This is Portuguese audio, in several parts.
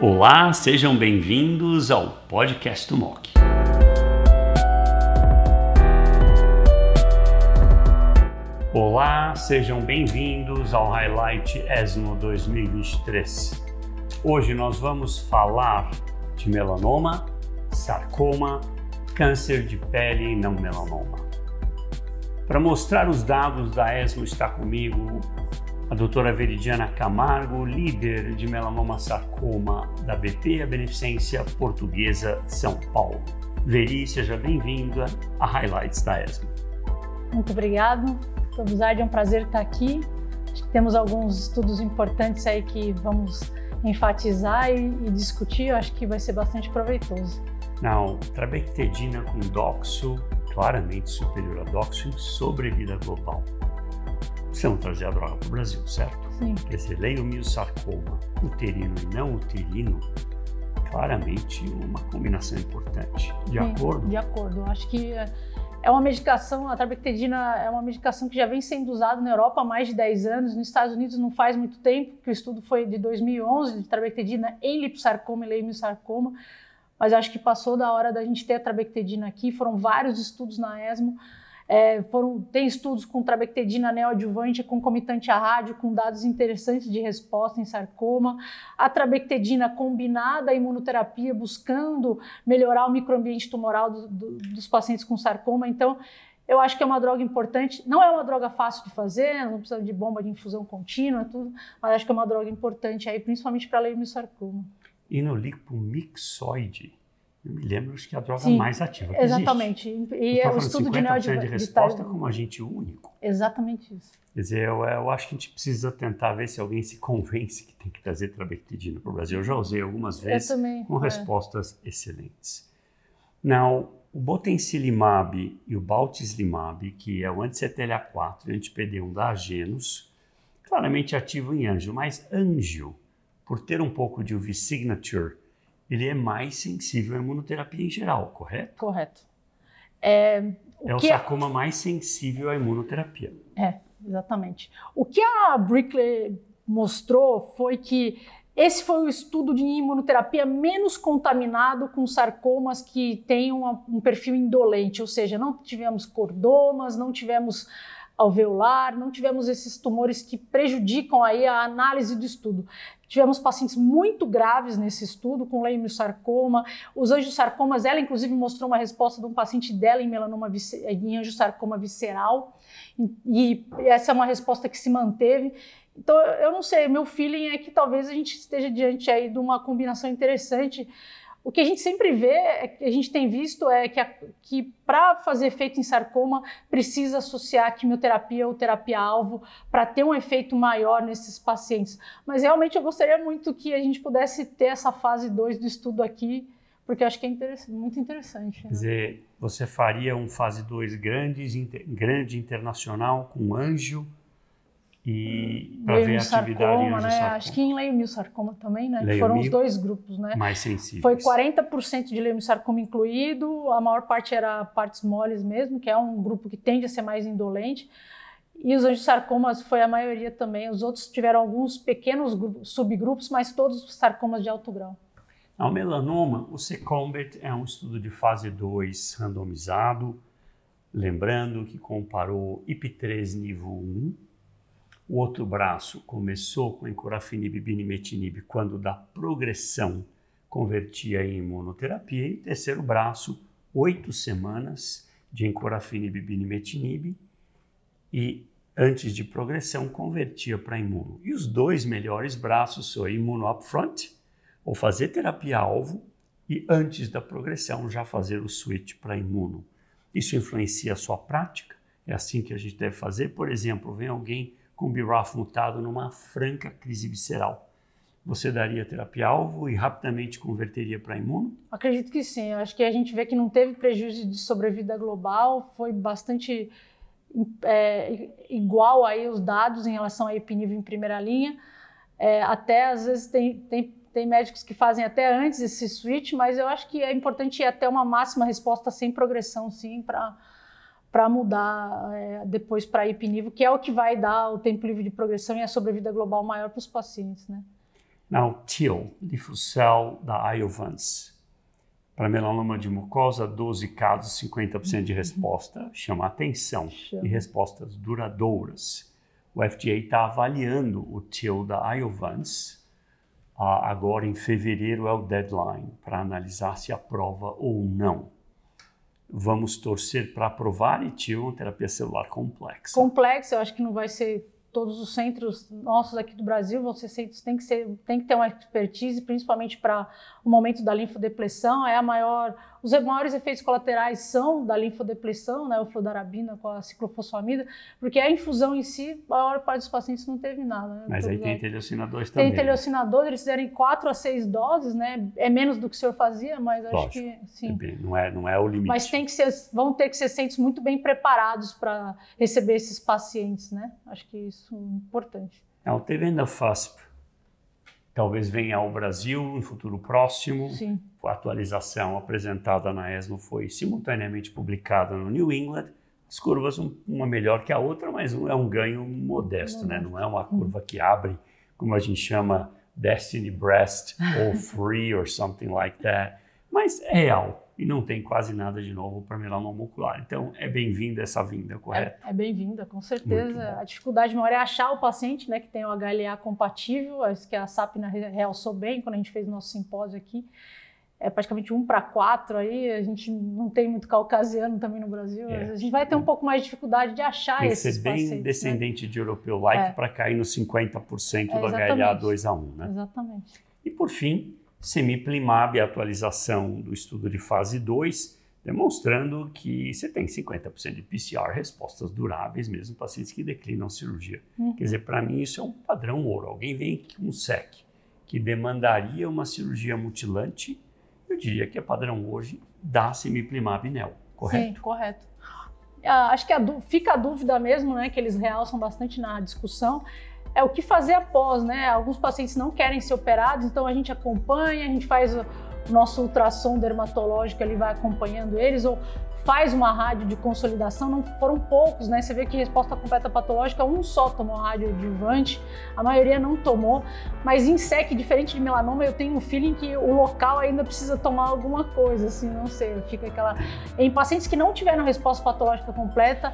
Olá, sejam bem-vindos ao podcast do MOC. Olá, sejam bem-vindos ao Highlight ESMO 2023. Hoje nós vamos falar de melanoma, sarcoma, câncer de pele não melanoma. Para mostrar os dados da ESMO está comigo a doutora Veridiana Camargo, líder de melanoma sarcoma da BP, a Beneficência Portuguesa de São Paulo. Veri, seja bem-vinda a Highlights da ESMO. Muito obrigado. Tobuzard, é um prazer estar aqui. Acho que temos alguns estudos importantes aí que vamos enfatizar e, e discutir. Eu acho que vai ser bastante proveitoso. Não, trabectedina com doxo, claramente superior a doxo em sobrevida global a droga para o Brasil, certo? Sim. Quer dizer, leiomiosarcoma uterino e não uterino, claramente uma combinação importante. De Sim, acordo? De acordo. Acho que é uma medicação, a trabectedina é uma medicação que já vem sendo usada na Europa há mais de 10 anos. Nos Estados Unidos não faz muito tempo, que o estudo foi de 2011, de trabectedina em liposarcoma e leiomiosarcoma. Mas acho que passou da hora da gente ter a trabectedina aqui. Foram vários estudos na ESMO é, foram, tem estudos com trabectedina neoadjuvante concomitante à rádio, com dados interessantes de resposta em sarcoma. A trabectedina combinada à imunoterapia, buscando melhorar o microambiente tumoral do, do, dos pacientes com sarcoma. Então, eu acho que é uma droga importante. Não é uma droga fácil de fazer, não precisa de bomba de infusão contínua, tudo, mas acho que é uma droga importante aí, principalmente para sarcoma. E no mixoide, eu me lembro que é a droga Sim, mais ativa que exatamente. existe. E é o estudo de neoadjuvância. de resposta de... como agente único. Exatamente isso. Quer dizer, eu, eu, acho que a gente precisa tentar ver se alguém se convence que tem que trazer trabectedina para o Brasil. Eu já usei algumas vezes também, com é. respostas excelentes. Não, o botensilimab e o baltislimab, que é o anti-CTLA4 e anti-PD1 da Agenus, claramente ativo em anjo, mas anjo, por ter um pouco de UV signature, ele é mais sensível à imunoterapia em geral, correto? Correto. É, o, é o sarcoma mais sensível à imunoterapia. É, exatamente. O que a Brickley mostrou foi que esse foi o estudo de imunoterapia menos contaminado com sarcomas que têm uma, um perfil indolente, ou seja, não tivemos cordomas, não tivemos alveolar, não tivemos esses tumores que prejudicam aí a análise do estudo. Tivemos pacientes muito graves nesse estudo, com leiomiosarcoma. Os angiosarcomas, ela inclusive mostrou uma resposta de um paciente dela em melanoma em angiosarcoma visceral. E essa é uma resposta que se manteve. Então, eu não sei, meu feeling é que talvez a gente esteja diante aí de uma combinação interessante o que a gente sempre vê, é que a gente tem visto é que, que para fazer efeito em sarcoma precisa associar quimioterapia ou terapia-alvo para ter um efeito maior nesses pacientes. Mas realmente eu gostaria muito que a gente pudesse ter essa fase 2 do estudo aqui, porque eu acho que é interessante, muito interessante. Né? Quer dizer, você faria um fase 2 grande, grande internacional com anjo e para ver a atividade em né? Acho que em leiomiosarcoma também, né? Foram os dois grupos, né? Mais sensíveis. Foi 40% de leiomiosarcoma incluído, a maior parte era partes moles mesmo, que é um grupo que tende a ser mais indolente. E os angiosarcomas foi a maioria também. Os outros tiveram alguns pequenos subgrupos, mas todos sarcomas de alto grau. Ao melanoma, o SECOMBET é um estudo de fase 2 randomizado, lembrando que comparou IP3 nível 1 o outro braço começou com encorafenib binimetinib quando da progressão convertia em imunoterapia e o terceiro braço, oito semanas de encorafenib e binimetinib e antes de progressão convertia para imuno. E os dois melhores braços são imuno upfront, ou fazer terapia-alvo, e antes da progressão já fazer o switch para imuno. Isso influencia a sua prática? É assim que a gente deve fazer? Por exemplo, vem alguém com BRAF mutado numa franca crise visceral. Você daria terapia-alvo e rapidamente converteria para imuno? Acredito que sim. Acho que a gente vê que não teve prejuízo de sobrevida global, foi bastante é, igual aí os dados em relação a epinivo em primeira linha. É, até às vezes tem, tem, tem médicos que fazem até antes esse switch, mas eu acho que é importante ir até uma máxima resposta sem progressão, sim, para para mudar é, depois para ipinivo, que é o que vai dar o tempo livre de progressão e a sobrevida global maior para os pacientes, né? Now, TIL, difusão da Iovance. Para melanoma de mucosa, 12 casos, 50% de resposta. Chama atenção. Chama. E respostas duradouras. O FDA está avaliando o TIL da Iovance. Ah, agora, em fevereiro, é o deadline para analisar se aprova ou não. Vamos torcer para aprovar e TIL uma terapia celular complexa. Complexo, eu acho que não vai ser todos os centros nossos aqui do Brasil vão ser centros tem que ser tem que ter uma expertise principalmente para o momento da linfodepressão é a maior os maiores efeitos colaterais são da linfodepressão né o fludarabina com a ciclofosfamida porque a infusão em si a maior parte dos pacientes não teve nada né? mas aí tem teleocinadores também tem teleocinador eles fizeram quatro a seis doses né? É menos do que o senhor fazia mas acho Lógico, que sim. É não é não é o limite. Mas tem que ser vão ter que ser centros muito bem preparados para receber esses pacientes né? Acho que isso é importante. Now, teve a FASP talvez venha ao Brasil no futuro próximo. Sim. A atualização apresentada na ESMO foi simultaneamente publicada no New England. As curvas um, uma melhor que a outra, mas é um ganho modesto, né? Não é uma curva que abre, como a gente chama Destiny Breast ou Free or something like that. Mas é real e não tem quase nada de novo para melanoma ocular. Então, é bem-vinda essa vinda, correto? É, é bem-vinda, com certeza. A dificuldade maior é achar o paciente né, que tem o HLA compatível, acho que a SAPNA realçou bem quando a gente fez o nosso simpósio aqui. É praticamente um para quatro aí, a gente não tem muito caucasiano também no Brasil. É. A gente vai ter um pouco mais de dificuldade de achar Tem que esses ser bem pacientes. né? descendente de europeu-like É. para cair nos 50% É, do HLA exatamente. 2A1, né? Exatamente. E por fim, semiplimab, a atualização do estudo de fase 2, demonstrando que você tem 50% de PCR, respostas duráveis, mesmo pacientes que declinam cirurgia. Uhum. Quer dizer, para mim isso é um padrão ouro. Alguém vem com um SEC que demandaria uma cirurgia mutilante, eu diria que é padrão hoje da semiplimab nel, correto? Sim, correto. Ah, acho que a fica a dúvida mesmo, né, que eles realçam bastante na discussão, é o que fazer após, né? Alguns pacientes não querem ser operados, então a gente acompanha, a gente faz o nosso ultrassom dermatológico, ele vai acompanhando eles, ou faz uma rádio de consolidação, não foram poucos, né? Você vê que resposta completa patológica, um só tomou rádio adjuvante, a maioria não tomou, mas em SEC, diferente de melanoma, eu tenho um feeling que o local ainda precisa tomar alguma coisa, assim, não sei, fica aquela... Em pacientes que não tiveram resposta patológica completa,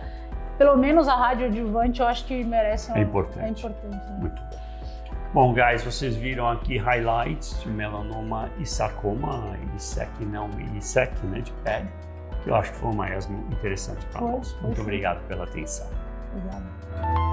pelo menos a rádio adjuvante eu acho que merece uma... É importante. É importante, né? Muito bom. Bom, guys, vocês viram aqui highlights de melanoma e sarcoma, e SEC não, e SEC, né, de pele, que eu acho que foi uma ESMO interessante para Foi, nós. foi Muito sim. obrigado pela atenção. Obrigada.